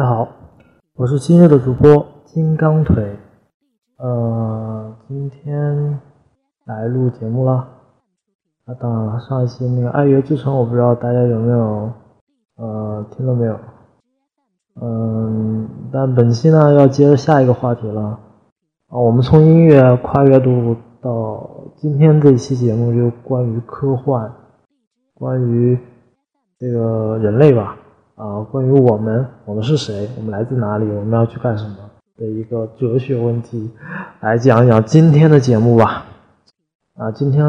大家好，我是今日的主播金刚腿，呃，今天来录节目了。啊，当然了，上一期那个《爱乐之城》，我不知道大家有没有呃听到没有？嗯，但本期呢要接着下一个话题了。啊，我们从音乐跨越度到今天这一期节目，就关于科幻，关于这个人类吧。啊，关于我们，我们是谁？我们来自哪里？我们要去干什么的一个哲学问题，来讲一讲今天的节目吧。啊，今天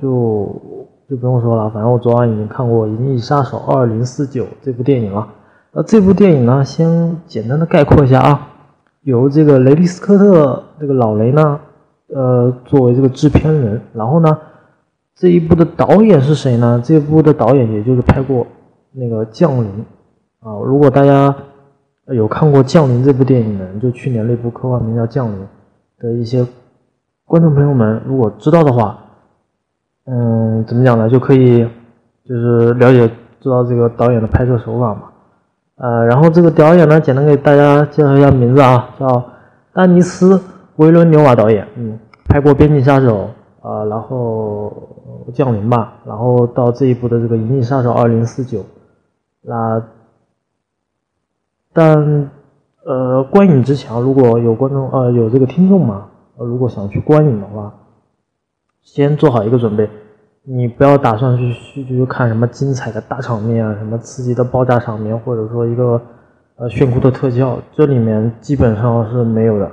就就不用说了，反正我昨晚已经看过《银翼杀手二零四九》这部电影了。那这部电影呢，先简单的概括一下啊，由这个雷利斯科特这个老雷呢，呃，作为这个制片人，然后呢，这一部的导演是谁呢？这部的导演也就是拍过那个《降临》。啊，如果大家有看过《降临》这部电影的，就去年那部科幻名叫《降临》的一些观众朋友们，如果知道的话，嗯，怎么讲呢？就可以就是了解知道这个导演的拍摄手法嘛。呃，然后这个导演呢，简单给大家介绍一下名字啊，叫丹尼斯·维伦纽瓦导演，嗯，拍过《边境杀手》啊，然后《降临》吧，然后到这一部的这个《银翼杀手二零四九》，那。但，呃，观影之前，如果有观众，呃，有这个听众嘛，呃，如果想去观影的话，先做好一个准备，你不要打算去去去看什么精彩的大场面啊，什么刺激的爆炸场面，或者说一个呃炫酷的特效，这里面基本上是没有的，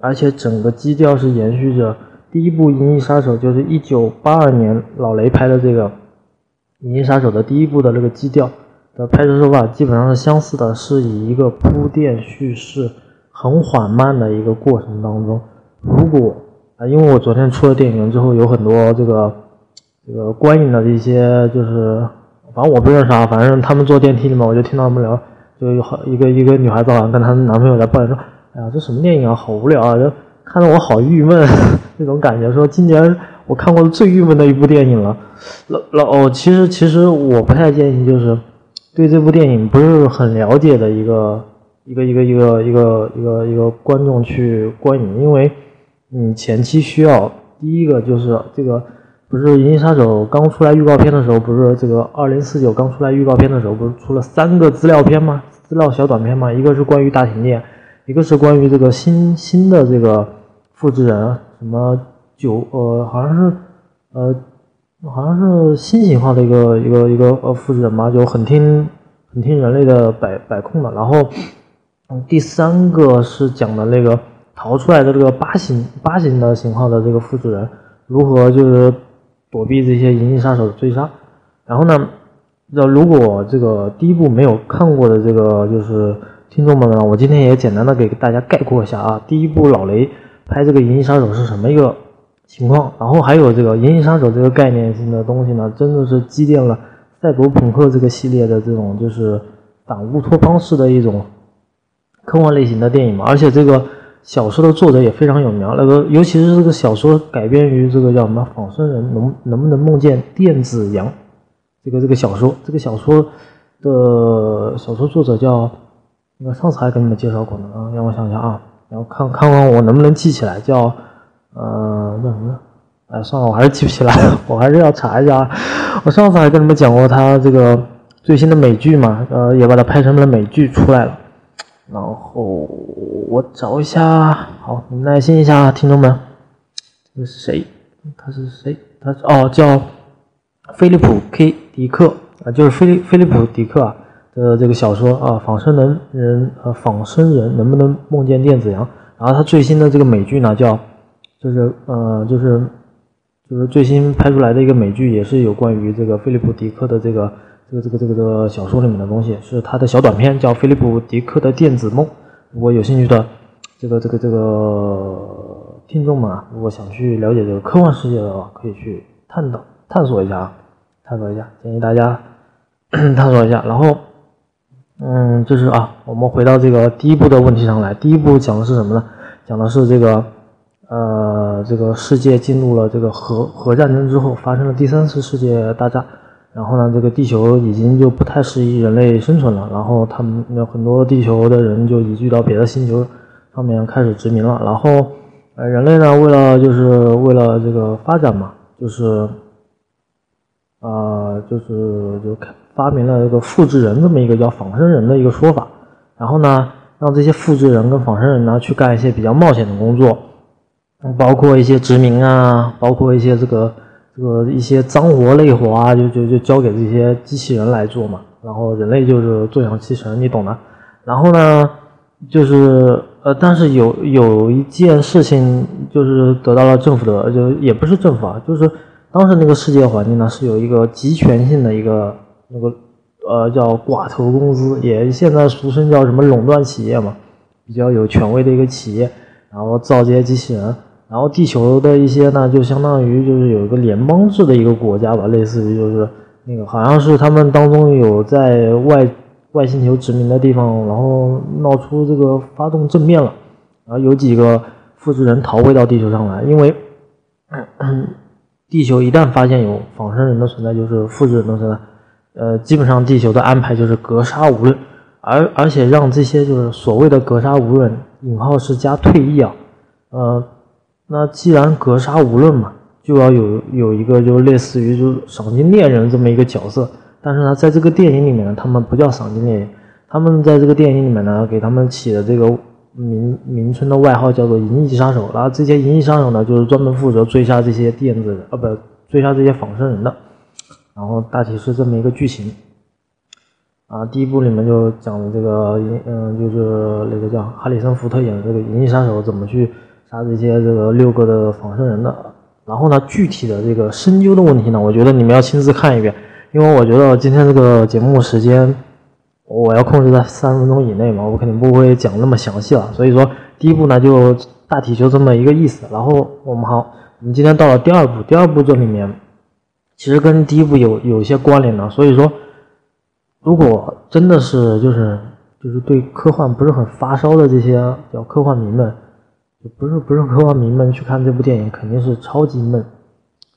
而且整个基调是延续着第一部《银翼杀手》，就是一九八二年老雷拍的这个《银翼杀手》的第一部的那个基调。的拍摄手法基本上是相似的，是以一个铺垫叙事很缓慢的一个过程当中。如果啊，因为我昨天出了电影院之后，有很多这个这个观影的一些就是，反正我不认识啊，反正他们坐电梯里面，我就听到他们聊，就有好一个一个女孩子好像跟她男朋友在抱怨说：“哎呀，这什么电影啊，好无聊啊！”就看得我好郁闷 那种感觉，说今年我看过最郁闷的一部电影了。老老哦，其实其实我不太建议就是。对这部电影不是很了解的一个一个一个一个一个一个一个观众去观影，因为你前期需要第一个就是这个不是《银翼杀手》刚出来预告片的时候，不是这个二零四九刚出来预告片的时候，不是出了三个资料片吗？资料小短片吗？一个是关于大停电，一个是关于这个新新的这个复制人，什么九呃好像是呃。好像是新型号的一个一个一个呃复制人嘛，就很听很听人类的摆摆控的。然后，嗯，第三个是讲的那个逃出来的这个八型八型的型号的这个复制人如何就是躲避这些银翼杀手的追杀。然后呢，那如果这个第一部没有看过的这个就是听众们呢，我今天也简单的给大家概括一下啊。第一部老雷拍这个银翼杀手是什么一个？情况，然后还有这个《银翼杀手》这个概念性的东西呢，真的是积淀了赛博朋克这个系列的这种就是反乌托邦式的一种科幻类型的电影嘛。而且这个小说的作者也非常有名，那个尤其是这个小说改编于这个叫什么仿生人能能不能梦见电子羊这个这个小说，这个小说的小说作者叫那上次还给你们介绍过呢啊，让我想想啊，然后看看看我能不能记起来叫。呃，叫什么？哎，算了，我还是记不起来，我还是要查一下。我上次还跟你们讲过他这个最新的美剧嘛，呃，也把它拍成了美剧出来了。然后我找一下，好，你耐心一下，听众们，这个是谁？他是谁？他哦，叫菲利普 ·K· 迪克啊，就是菲利菲利普·迪克啊的这个小说啊，仿生能人呃，仿生人能不能梦见电子羊？然后他最新的这个美剧呢，叫。就是呃，就是就是最新拍出来的一个美剧，也是有关于这个菲利普·迪克的这个这个这个这个这个小说里面的东西，是他的小短片，叫《菲利普·迪克的电子梦》。如果有兴趣的这个这个这个听众们啊，如果想去了解这个科幻世界的话，可以去探讨探索一下啊，探索一下，建议大家 探索一下。然后，嗯，就是啊，我们回到这个第一部的问题上来，第一部讲的是什么呢？讲的是这个。呃，这个世界进入了这个核核战争之后，发生了第三次世界大战。然后呢，这个地球已经就不太适宜人类生存了，然后他们有很多地球的人就移居到别的星球上面开始殖民了，然后呃，人类呢，为了就是为了这个发展嘛，就是呃，就是就发明了这个复制人这么一个叫仿生人的一个说法，然后呢，让这些复制人跟仿生人呢去干一些比较冒险的工作，包括一些殖民啊，包括一些这个。这个一些脏活累活啊，就就就交给这些机器人来做嘛，然后人类就是坐享其成，你懂的。然后呢，就是呃，但是有有一件事情就是得到了政府的，就也不是政府啊，就是当时那个世界环境呢是有一个集权性的一个那个呃叫寡头公司，也现在俗称叫什么垄断企业嘛，比较有权威的一个企业，然后造这些机器人。然后地球的一些呢，就相当于就是有一个联邦制的一个国家吧，类似于就是那个好像是他们当中有在外外星球殖民的地方，然后闹出这个发动政变了，然后有几个复制人逃回到地球上来，因为地球一旦发现有仿生人的存在，就是复制人的存在，呃，基本上地球的安排就是格杀无论，而而且让这些就是所谓的格杀无论引号是加退役啊，呃。那既然格杀无论嘛，就要有有一个就类似于就赏金猎人这么一个角色。但是呢，在这个电影里面呢，他们不叫赏金猎人，他们在这个电影里面呢，给他们起的这个名名称的外号叫做银翼杀手。然后这些银翼杀手呢，就是专门负责追杀这些电子啊，不追杀这些仿生人的。然后大体是这么一个剧情。啊，第一部里面就讲了这个银，嗯，就是那个叫哈里森福特演的这个银翼杀手怎么去。杀这些这个六个的仿生人的，然后呢，具体的这个深究的问题呢，我觉得你们要亲自看一遍，因为我觉得今天这个节目时间我要控制在三分钟以内嘛，我肯定不会讲那么详细了。所以说，第一步呢就大体就这么一个意思。然后我们好，我们今天到了第二步，第二步这里面其实跟第一步有有一些关联的。所以说，如果真的是就是就是对科幻不是很发烧的这些叫科幻迷们。不是不是科幻迷们去看这部电影肯定是超级闷，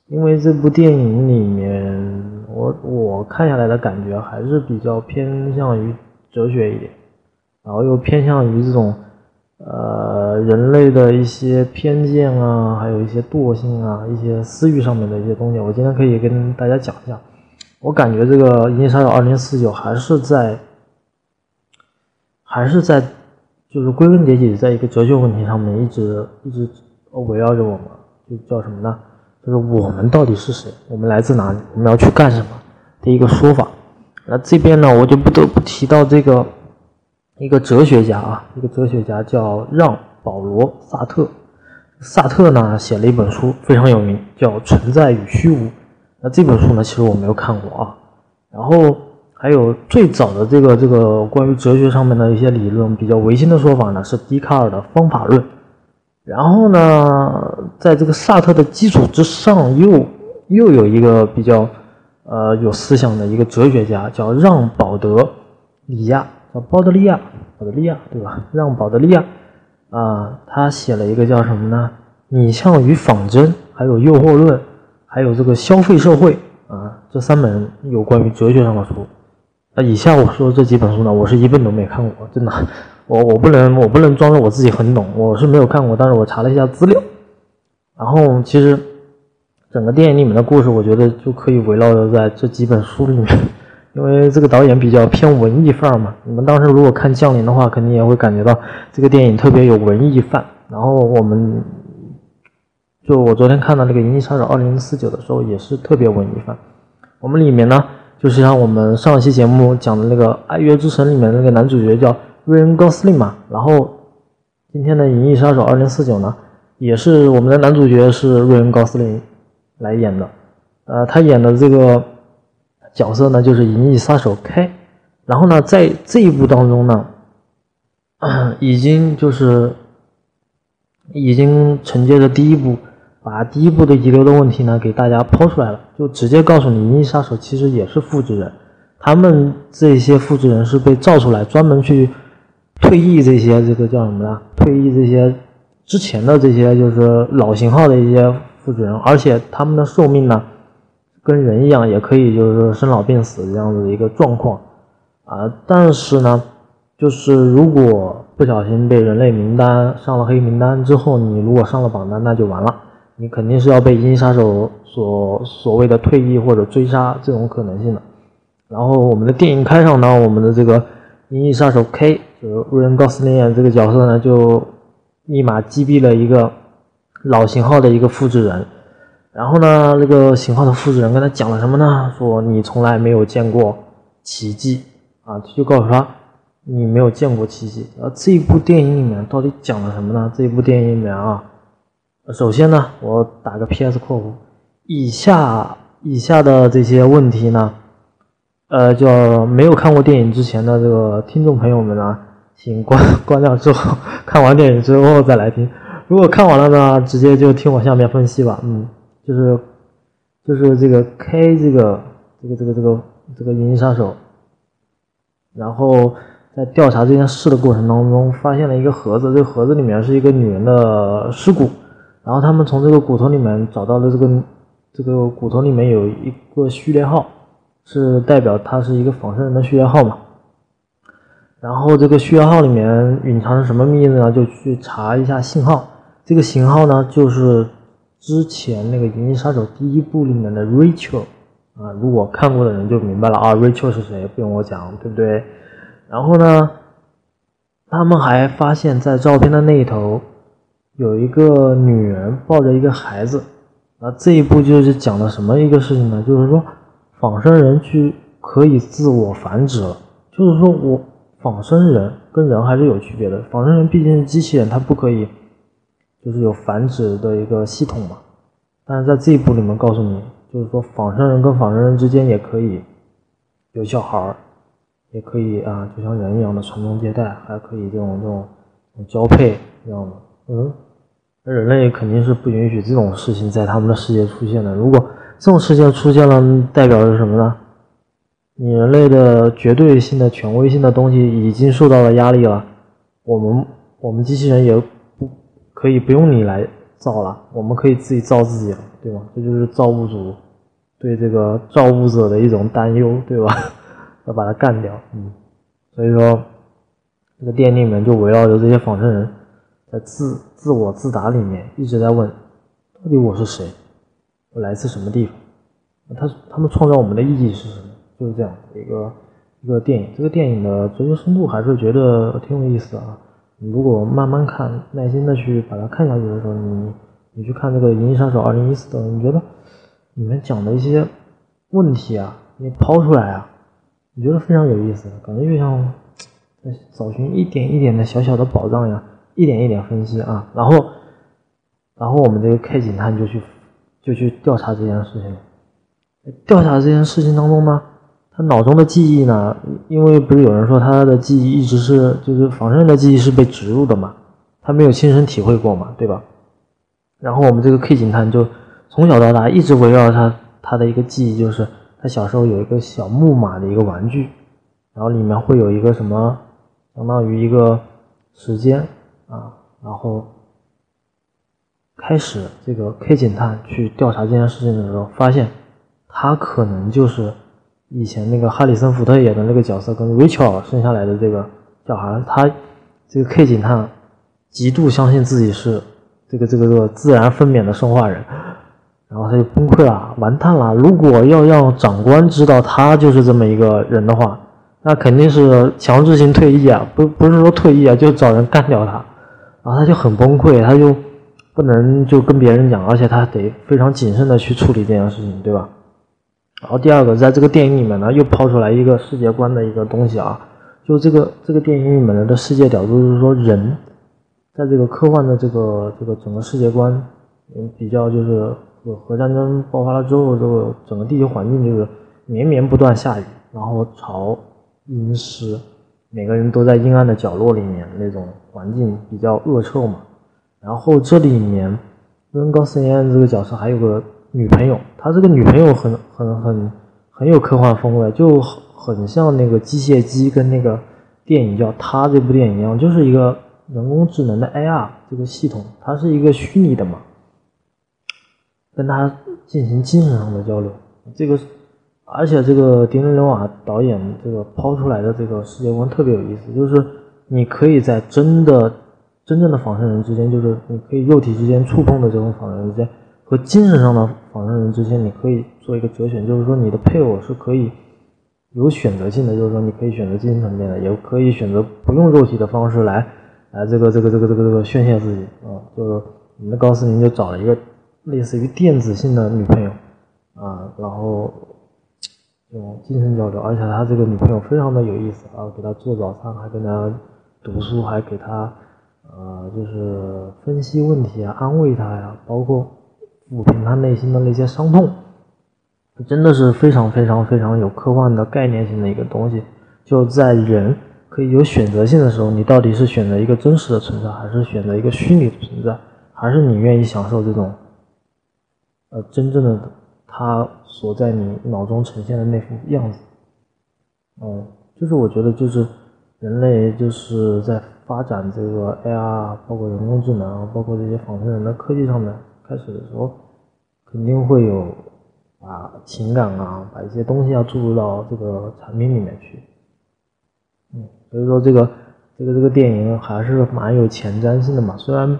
因为这部电影里面我我看下来的感觉还是比较偏向于哲学一点，然后又偏向于这种呃人类的一些偏见啊，还有一些惰性啊，一些私欲上面的一些东西。我今天可以跟大家讲一下，我感觉这个《银翼杀手2049》还是在还是在。就是归根结底，在一个哲学问题上面，一直一直围绕着我们，就叫什么呢？就是我们到底是谁？我们来自哪里？我们要去干什么？的一个说法。那这边呢，我就不得不提到这个一个哲学家啊，一个哲学家叫让·保罗·萨特。萨特呢写了一本书非常有名，叫《存在与虚无》。那这本书呢，其实我没有看过啊。然后。还有最早的这个这个关于哲学上面的一些理论，比较唯心的说法呢，是笛卡尔的方法论。然后呢，在这个萨特的基础之上，又又有一个比较呃有思想的一个哲学家，叫让·保德里亚，叫鲍德利亚，保德利亚对吧？让·保德利亚啊，他写了一个叫什么呢？拟像与仿真，还有诱惑论，还有这个消费社会啊，这三本有关于哲学上的书。那以下我说这几本书呢，我是一本都没看过，真的，我我不能我不能装着我自己很懂，我是没有看过，但是我查了一下资料，然后其实整个电影里面的故事，我觉得就可以围绕着在这几本书里面，因为这个导演比较偏文艺范儿嘛，你们当时如果看《降临》的话，肯定也会感觉到这个电影特别有文艺范。然后我们就我昨天看到那个《银翼杀手2049》的时候，也是特别文艺范。我们里面呢。就是像我们上一期节目讲的那个《爱乐之城》里面那个男主角叫瑞恩·高斯林嘛，然后今天的《银翼杀手2049》呢，也是我们的男主角是瑞恩·高斯林来演的，呃，他演的这个角色呢就是银翼杀手 K，然后呢，在这一部当中呢，已经就是已经承接着第一部。把第一部的遗留的问题呢给大家抛出来了，就直接告诉你，银翼杀手其实也是复制人，他们这些复制人是被造出来，专门去退役这些这个叫什么呢？退役这些之前的这些就是老型号的一些复制人，而且他们的寿命呢跟人一样，也可以就是生老病死这样子的一个状况啊。但是呢，就是如果不小心被人类名单上了黑名单之后，你如果上了榜单，那就完了，你肯定是要被银翼杀手所所谓的退役或者追杀这种可能性的。然后我们的电影开场呢，我们的这个银翼杀手 K 就是瑞恩·高斯林演这个角色呢，就立马击毙了一个老型号的一个复制人。然后呢，那个型号的复制人跟他讲了什么呢？说你从来没有见过奇迹啊，就告诉他你没有见过奇迹。而这一部电影里面到底讲了什么呢？这一部电影里面啊，首先呢，我打个 P.S. 括弧，以下以下的这些问题呢，呃，就没有看过电影之前的这个听众朋友们呢，请关关掉之后，看完电影之后再来听。如果看完了呢，直接就听我下面分析吧，嗯。就是，就是这个 K 这个这个这个这个这个银翼杀手，然后在调查这件事的过程当中，发现了一个盒子，这个盒子里面是一个女人的尸骨，然后他们从这个骨头里面找到了这个这个骨头里面有一个序列号，是代表它是一个仿生人的序列号嘛，然后这个序列号里面隐藏着什么秘密呢？就去查一下信号，这个型号呢就是。之前那个《银翼杀手》第一部里面的 Rachel 啊，如果看过的人就明白了啊，Rachel 是谁？不用我讲，对不对？然后呢，他们还发现，在照片的那一头有一个女人抱着一个孩子。啊，这一步就是讲的什么一个事情呢？就是说，仿生人去可以自我繁殖了。就是说我仿生人跟人还是有区别的，仿生人毕竟是机器人，它不可以。就是有繁殖的一个系统嘛，但是在这一步里面告诉你，就是说仿生人跟仿生人之间也可以有小孩儿，也可以啊，就像人一样的传宗接代，还可以这种这种交配这样的。嗯，人类肯定是不允许这种事情在他们的世界出现的。如果这种事情出现了，代表着什么呢？你人类的绝对性的权威性的东西已经受到了压力了，我们我们机器人也不。可以不用你来造了，我们可以自己造自己了，对吗？这就是造物主对这个造物者的一种担忧，对吧？要把它干掉，嗯。所以说，这个电影里面就围绕着这些仿生人，在自自我自答里面一直在问：到底我是谁？我来自什么地方？他他们创造我们的意义是什么？就是这样的一个一个电影。这个电影的哲学深度还是觉得挺有意思的啊。你如果慢慢看，耐心的去把它看下去的时候，你你去看这个《银翼杀手二零一四》的，你觉得里面讲的一些问题啊，你抛出来啊，你觉得非常有意思，感觉就像在找寻一点一点的小小的宝藏呀，一点一点分析啊，然后然后我们这个 K 警探就去就去调查这件事情，调查这件事情当中呢。他脑中的记忆呢？因为不是有人说他的记忆一直是就是仿生人的记忆是被植入的嘛？他没有亲身体会过嘛，对吧？然后我们这个 K 警探就从小到大一直围绕他他的一个记忆，就是他小时候有一个小木马的一个玩具，然后里面会有一个什么，相当于一个时间啊，然后开始这个 K 警探去调查这件事情的时候，发现他可能就是。以前那个哈里森福特演的那个角色跟 Rachel 生下来的这个小孩，他这个 K 警探极度相信自己是这个这个这个自然分娩的生化人，然后他就崩溃了，完蛋了！如果要让长官知道他就是这么一个人的话，那肯定是强制性退役啊，不不是说退役啊，就找人干掉他，然后他就很崩溃，他就不能就跟别人讲，而且他得非常谨慎的去处理这件事情，对吧？然后第二个，在这个电影里面呢，又抛出来一个世界观的一个东西啊，就这个这个电影里面的世界角度就是说，人在这个科幻的这个这个整个世界观，嗯，比较就是核战争爆发了之后，这个整个地球环境就是绵绵不断下雨，然后潮阴湿，每个人都在阴暗的角落里面，那种环境比较恶臭嘛。然后这里面，温高斯言这个角色还有个。女朋友，他这个女朋友很很很很有科幻风味，就很像那个机械姬跟那个电影叫《他》这部电影一样，就是一个人工智能的 AR 这个系统，它是一个虚拟的嘛，跟他进行精神上的交流，这个，而且这个迪伦·刘瓦导演这个抛出来的这个世界观特别有意思，就是你可以在真的、真正的仿生人之间，就是你可以肉体之间触碰的这种仿生人之间，和精神上的仿生人之间，你可以做一个择选，就是说你的配偶是可以有选择性的，就是说你可以选择精神层面的，也可以选择不用肉体的方式来来这个这个这个这个这个宣泄自己啊，就是你的高斯林就找了一个类似于电子性的女朋友。啊，然后这种精神交流，而且他这个女朋友非常的有意思啊，给他做早餐，还跟他读书，还给他呃，就是分析问题啊，安慰他呀，包括抚平他内心的那些伤痛，真的是非常非常非常有科幻的概念性的一个东西。就在人可以有选择性的时候，你到底是选择一个真实的存在，还是选择一个虚拟的存在，还是你愿意享受这种呃真正的？它所在你脑中呈现的那副样子，嗯，就是我觉得就是人类就是在发展这个 AR，包括人工智能，包括这些仿生人的科技上面，开始的时候肯定会有把情感啊，把一些东西要注入到这个产品里面去，嗯，所以说这个这个这个电影还是蛮有前瞻性的嘛，虽然。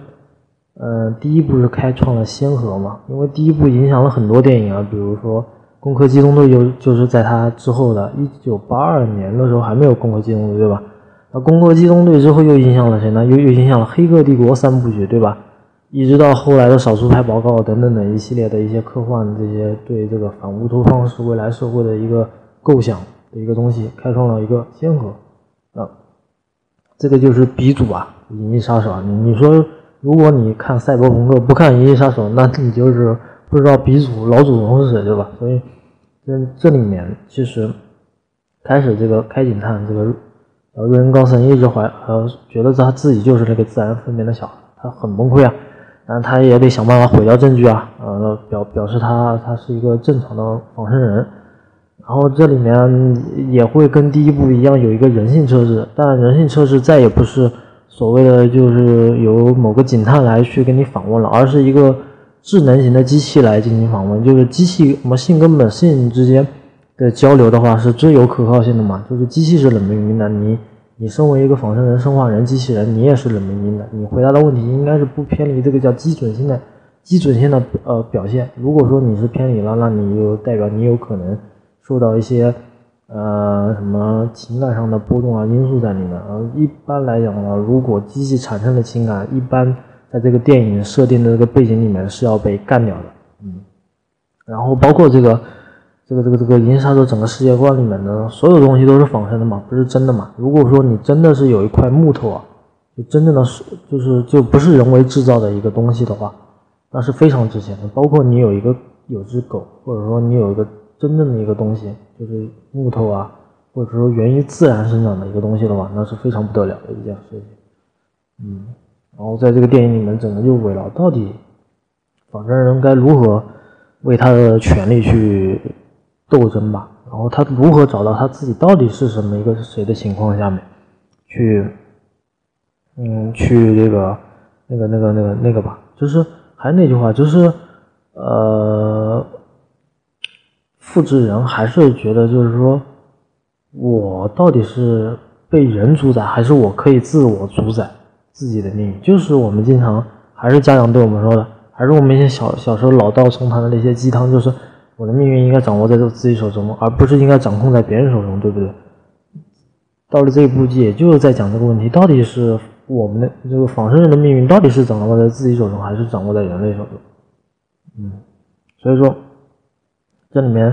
嗯，第一部是开创了先河嘛，因为第一部影响了很多电影啊，比如说《攻壳机动队》就就是在它之后的，一九八二年的时候还没有《攻壳机动队》，对吧？那《攻壳机动队》之后又影响了谁呢？又又影响了《黑客帝国》三部曲，对吧？一直到后来的《少数派报告》等等等一系列的一些科幻这些对这个反乌托邦式未来社会的一个构想的一个东西，开创了一个先河啊。这个就是鼻祖啊，《银翼杀手》啊，你你说。如果你看赛博朋克不看《银翼杀手》，那你就是不知道鼻祖老祖宗是谁，对吧？所以这这里面其实开始这个开警探这个瑞恩高森一直怀呃觉得他自己就是那个自然分娩的小孩，他很崩溃啊，但他也得想办法毁掉证据啊，呃表表示他他是一个正常的仿生人，然后这里面也会跟第一部一样有一个人性测试，但人性测试再也不是。所谓的就是由某个警探来去给你访问了，而是一个智能型的机器来进行访问。就是机器，我们性跟本性之间的交流的话，是最有可靠性的嘛？就是机器是冷冰冰的，你你身为一个仿生人、生化人、机器人，你也是冷冰冰的。你回答的问题应该是不偏离这个叫基准性的基准性的呃表现。如果说你是偏离了，那你就代表你有可能受到一些。呃，什么情感上的波动啊因素在里面啊？一般来讲呢，如果机器产生的情感，一般在这个电影设定的这个背景里面是要被干掉的。嗯，然后包括这个这个这个这个银杀手整个世界观里面的所有东西都是仿生的嘛，不是真的嘛？如果说你真的是有一块木头啊，就真正的是就是就不是人为制造的一个东西的话，那是非常值钱的。包括你有一个有只狗，或者说你有一个。真正的一个东西，就是木头啊，或者说源于自然生长的一个东西的话，那是非常不得了的一件事情。嗯，然后在这个电影里面，整个就围绕到底仿真人该如何为他的权利去斗争吧，然后他如何找到他自己到底是什么一个是谁的情况下面去，嗯，去这个那个那个那个那个吧，就是还是那句话，就是呃。复制人还是觉得，就是说，我到底是被人主宰，还是我可以自我主宰自己的命运？就是我们经常还是家长对我们说的，还是我们一些小小时候老道重弹的那些鸡汤，就是我的命运应该掌握在自己手中，而不是应该掌控在别人手中，对不对？到了这一步，也就是在讲这个问题：到底是我们的这个仿生人的命运，到底是掌握在自己手中，还是掌握在人类手中？嗯，所以说。这里面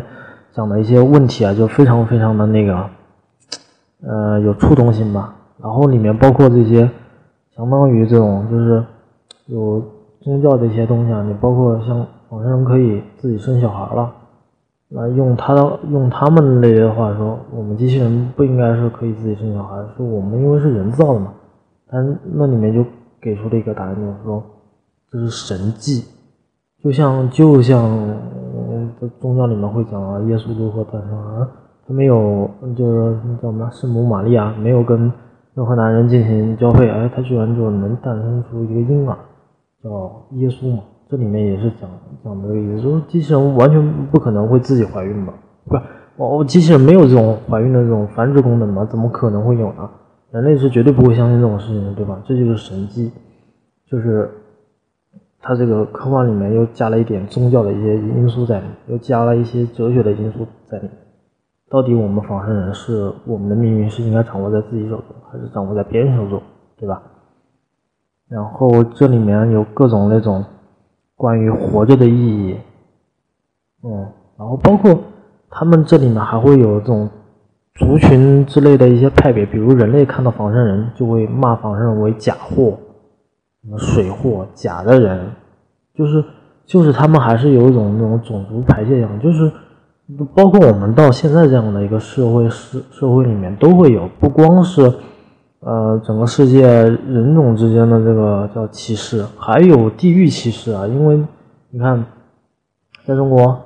讲的一些问题啊，就非常非常的那个，呃，有触动性吧。然后里面包括这些，相当于这种就是有宗教的一些东西啊。你包括像仿生人可以自己生小孩了，那用他的用他们那些话说，我们机器人不应该是可以自己生小孩，是我们因为是人造的嘛。但那里面就给出了一个答案，就是说这是神迹，就像就像。宗教里面会讲啊，耶稣如何诞生啊？他没有，就是叫什么圣母玛利亚没有跟任何男人进行交配，哎，他居然就能诞生出一个婴儿，叫耶稣嘛？这里面也是讲讲这个意思，说机器人完全不可能会自己怀孕吧？不是，哦，机器人没有这种怀孕的这种繁殖功能吗？怎么可能会有呢？人类是绝对不会相信这种事情的，对吧？这就是神迹，就是它这个科幻里面又加了一点宗教的一些因素在里面，又加了一些哲学的因素在里面。到底我们仿生人是我们的命运是应该掌握在自己手中，还是掌握在别人手中，对吧？然后这里面有各种那种关于活着的意义，嗯，然后包括他们这里面还会有这种族群之类的一些派别，比如人类看到仿生人就会骂仿生人为假货，什么水货、假的人，就是就是他们还是有一种那种种族排泄样，就是包括我们到现在这样的一个社会社社会里面都会有，不光是。呃，整个世界人种之间的这个叫歧视，还有地域歧视啊！因为你看，在中国，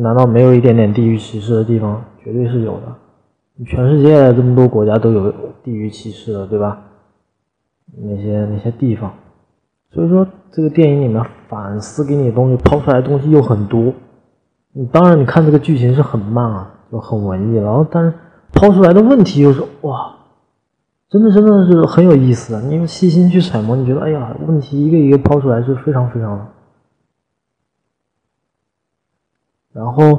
难道没有一点点地域歧视的地方？绝对是有的。全世界这么多国家都有地域歧视的，对吧？那些那些地方，所以说这个电影里面反思给你的东西，抛出来的东西又很多。你当然你看这个剧情是很慢啊，就很文艺，然后但是抛出来的问题又是哇。真的真的是很有意思，你用细心去揣摩，你觉得哎呀，问题一个一个抛出来是非常非常。然后，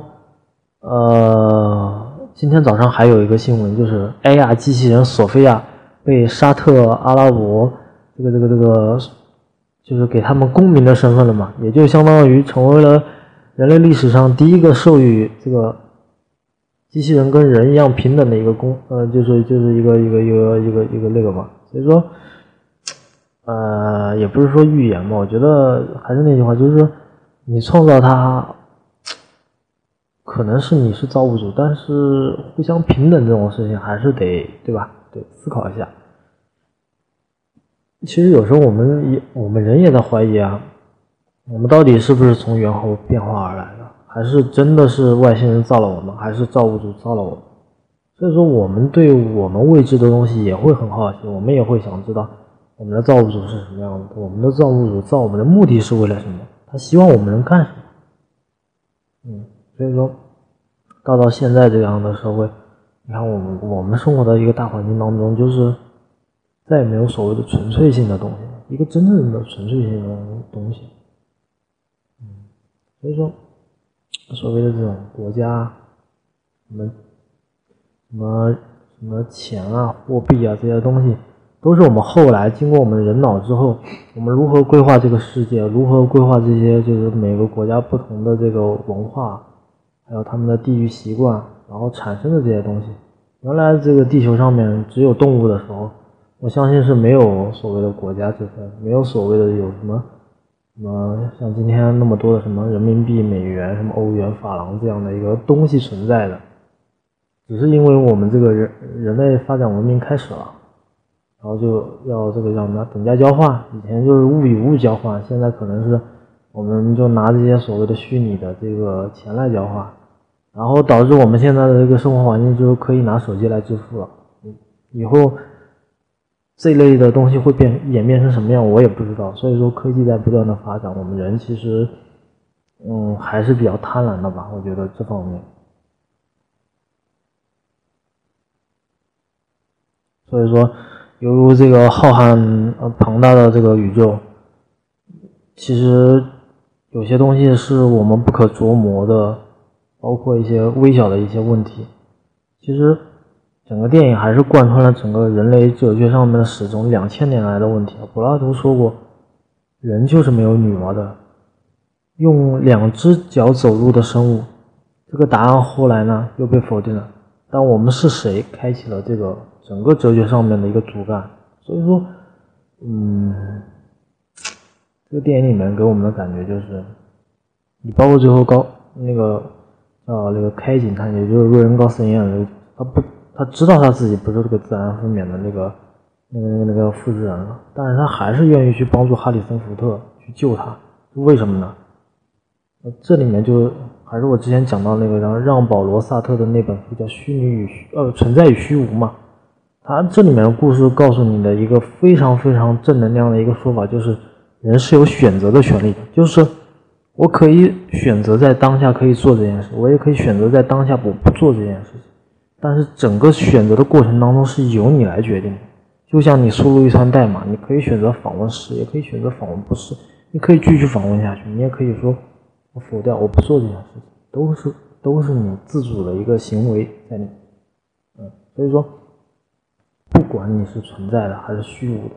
呃，今天早上还有一个新闻，就是埃亚机器人索菲亚被沙特阿拉伯这个这个这个，就是给他们公民的身份了嘛，也就相当于成为了人类历史上第一个授予这个。机器人跟人一样平等的一个公，呃，就是就是一个一个一个一个一个那个嘛，所以说，呃，也不是说预言嘛，我觉得还是那句话，就是说，你创造它，可能是你是造物主，但是互相平等这种事情还是得对吧？对思考一下。其实有时候我们也我们人也在怀疑啊，我们到底是不是从猿猴变化而来的？还是真的是外星人造了我们，还是造物主造了我们？所以说，我们对我们未知的东西也会很好奇，我们也会想知道我们的造物主是什么样的，我们的造物主造我们的目的是为了什么？他希望我们能干什么？嗯，所以说，到到现在这样的社会，你看我们我们生活在一个大环境当中，就是再也没有所谓的纯粹性的东西，一个真正的纯粹性的东西。嗯，所以说。所谓的这种国家，什么什么什么钱啊、货币啊这些东西，都是我们后来经过我们人脑之后，我们如何规划这个世界，如何规划这些就是每个国家不同的这个文化，还有他们的地域习惯，然后产生的这些东西。原来这个地球上面只有动物的时候，我相信是没有所谓的国家之分，没有所谓的有什么。什么像今天那么多的什么人民币、美元、什么欧元、法郎这样的一个东西存在的，只是因为我们这个人人类发展文明开始了，然后就要这个叫什么等价交换，以前就是物与物交换，现在可能是我们就拿这些所谓的虚拟的这个钱来交换，然后导致我们现在的这个生活环境就可以拿手机来支付了，以后。这类的东西会变演变成什么样，我也不知道。所以说，科技在不断的发展，我们人其实，嗯，还是比较贪婪的吧。我觉得这方面。所以说，犹如这个浩瀚呃庞大的这个宇宙，其实有些东西是我们不可琢磨的，包括一些微小的一些问题，其实。整个电影还是贯穿了整个人类哲学上面的始终，两千年来的问题。柏拉图说过，人就是没有羽毛的，用两只脚走路的生物。这个答案后来呢又被否定了。但我们是谁开启了这个整个哲学上面的一个主干？所以说，嗯，这个电影里面给我们的感觉就是，你包括最后高那个叫那个开警探，也就是瑞恩高斯演的，他不。他知道他自己不是这个自然分娩的那个、那个、那个、那个复制人了，但是他还是愿意去帮助哈里森福特去救他，为什么呢？这里面就还是我之前讲到那个让让保罗萨特的那本书叫《虚拟与呃存在与虚无》嘛，他这里面的故事告诉你的一个非常非常正能量的一个说法，就是人是有选择的权利，就是我可以选择在当下可以做这件事，我也可以选择在当下我不做这件事情。但是整个选择的过程当中是由你来决定的。就像你输入一串代码，你可以选择访问是，也可以选择访问不是，你可以继续访问下去，你也可以说我否掉，我不做这件事情，都是都是你自主的一个行为在里。嗯，所以说，不管你是存在的还是虚无的，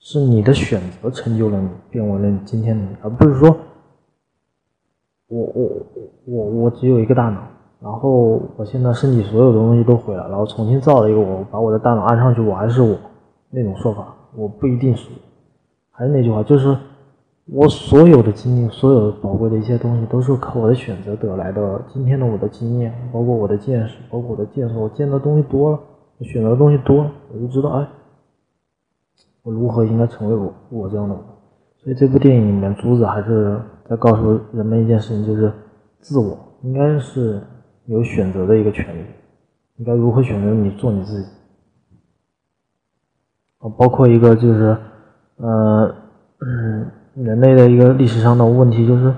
是你的选择成就了你，变为了你今天的你，而不是说，我我我我只有一个大脑。然后我现在身体所有的东西都毁了，然后重新造了一个我，把我的大脑安上去，我还是我那种说法，我不一定是。还是那句话，就是我所有的经历，所有宝贵的一些东西，都是靠我的选择得来的。今天的我的经验，包括我的见识，包括我的见识，我见的东西多了，我选择的东西多了，我就知道，哎，我如何应该成为我我这样的。所以这部电影里面，珠子还是在告诉人们一件事情，就是自我应该是。有选择的一个权利，你该如何选择你做你自己？啊，包括一个就是，呃，人类的一个历史上的问题，就是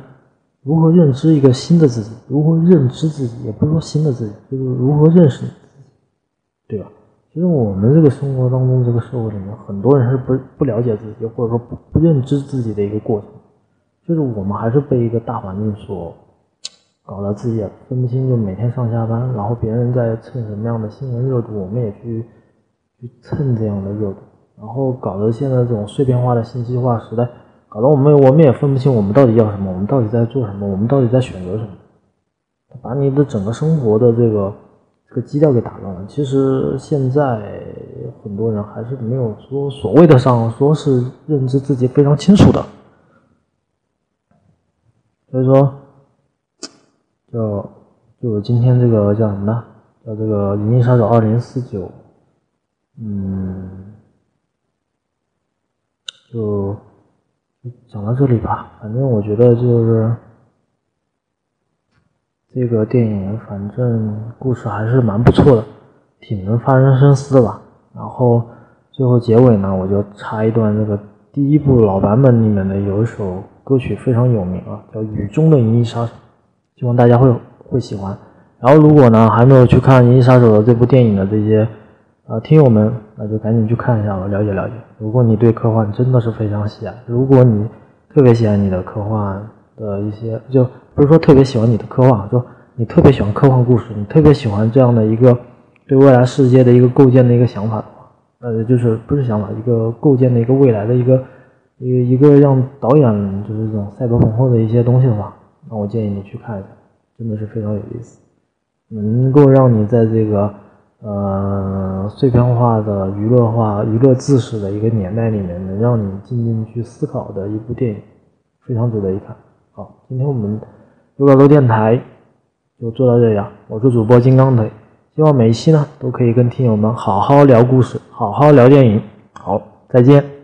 如何认知一个新的自己，如何认知自己，也不是说新的自己，就是如何认识自己，对吧？其实我们这个生活当中，这个社会里面，很多人是不不了解自己，或者说不认知自己的一个过程，就是我们还是被一个大环境所。搞得自己也分不清，就每天上下班，然后别人在蹭什么样的新闻热度，我们也去去蹭这样的热度，然后搞得现在这种碎片化的信息化时代，搞得我们我们也分不清我们到底要什么，我们到底在做什么，我们到底在选择什么，把你的整个生活的这个这个基调给打乱了。其实现在很多人还是没有说所谓的上说是认知自己非常清楚的，所以说。就就今天这个叫什么呢？叫这个《银翼杀手二零四九》，嗯，就讲到这里吧。反正我觉得就是这个电影，反正故事还是蛮不错的，挺能发人深思的吧。然后最后结尾呢，我就插一段这个第一部老版本里面的有一首歌曲非常有名啊，叫《雨中的银翼杀手》。希望大家会会喜欢。然后，如果呢还没有去看《银翼杀手》的这部电影的这些呃听友们，那就赶紧去看一下吧，了解了解。如果你对科幻真的是非常喜爱，如果你特别喜欢你的科幻的一些，就不是说特别喜欢你的科幻，就你特别喜欢科幻故事，你特别喜欢这样的一个对未来世界的一个构建的一个想法的话，呃，就是不是想法，一个构建的一个未来的一个一个一个让导演就是这种赛博朋克的一些东西的话。那我建议你去看一下，真的是非常有意思，能够让你在这个呃碎片化的娱乐化、娱乐知识的一个年代里面，能让你静静去思考的一部电影，非常值得一看。好，今天我们六百多电台就做到这里，我是主播金刚腿，希望每一期呢都可以跟听友们好好聊故事，好好聊电影。好，再见。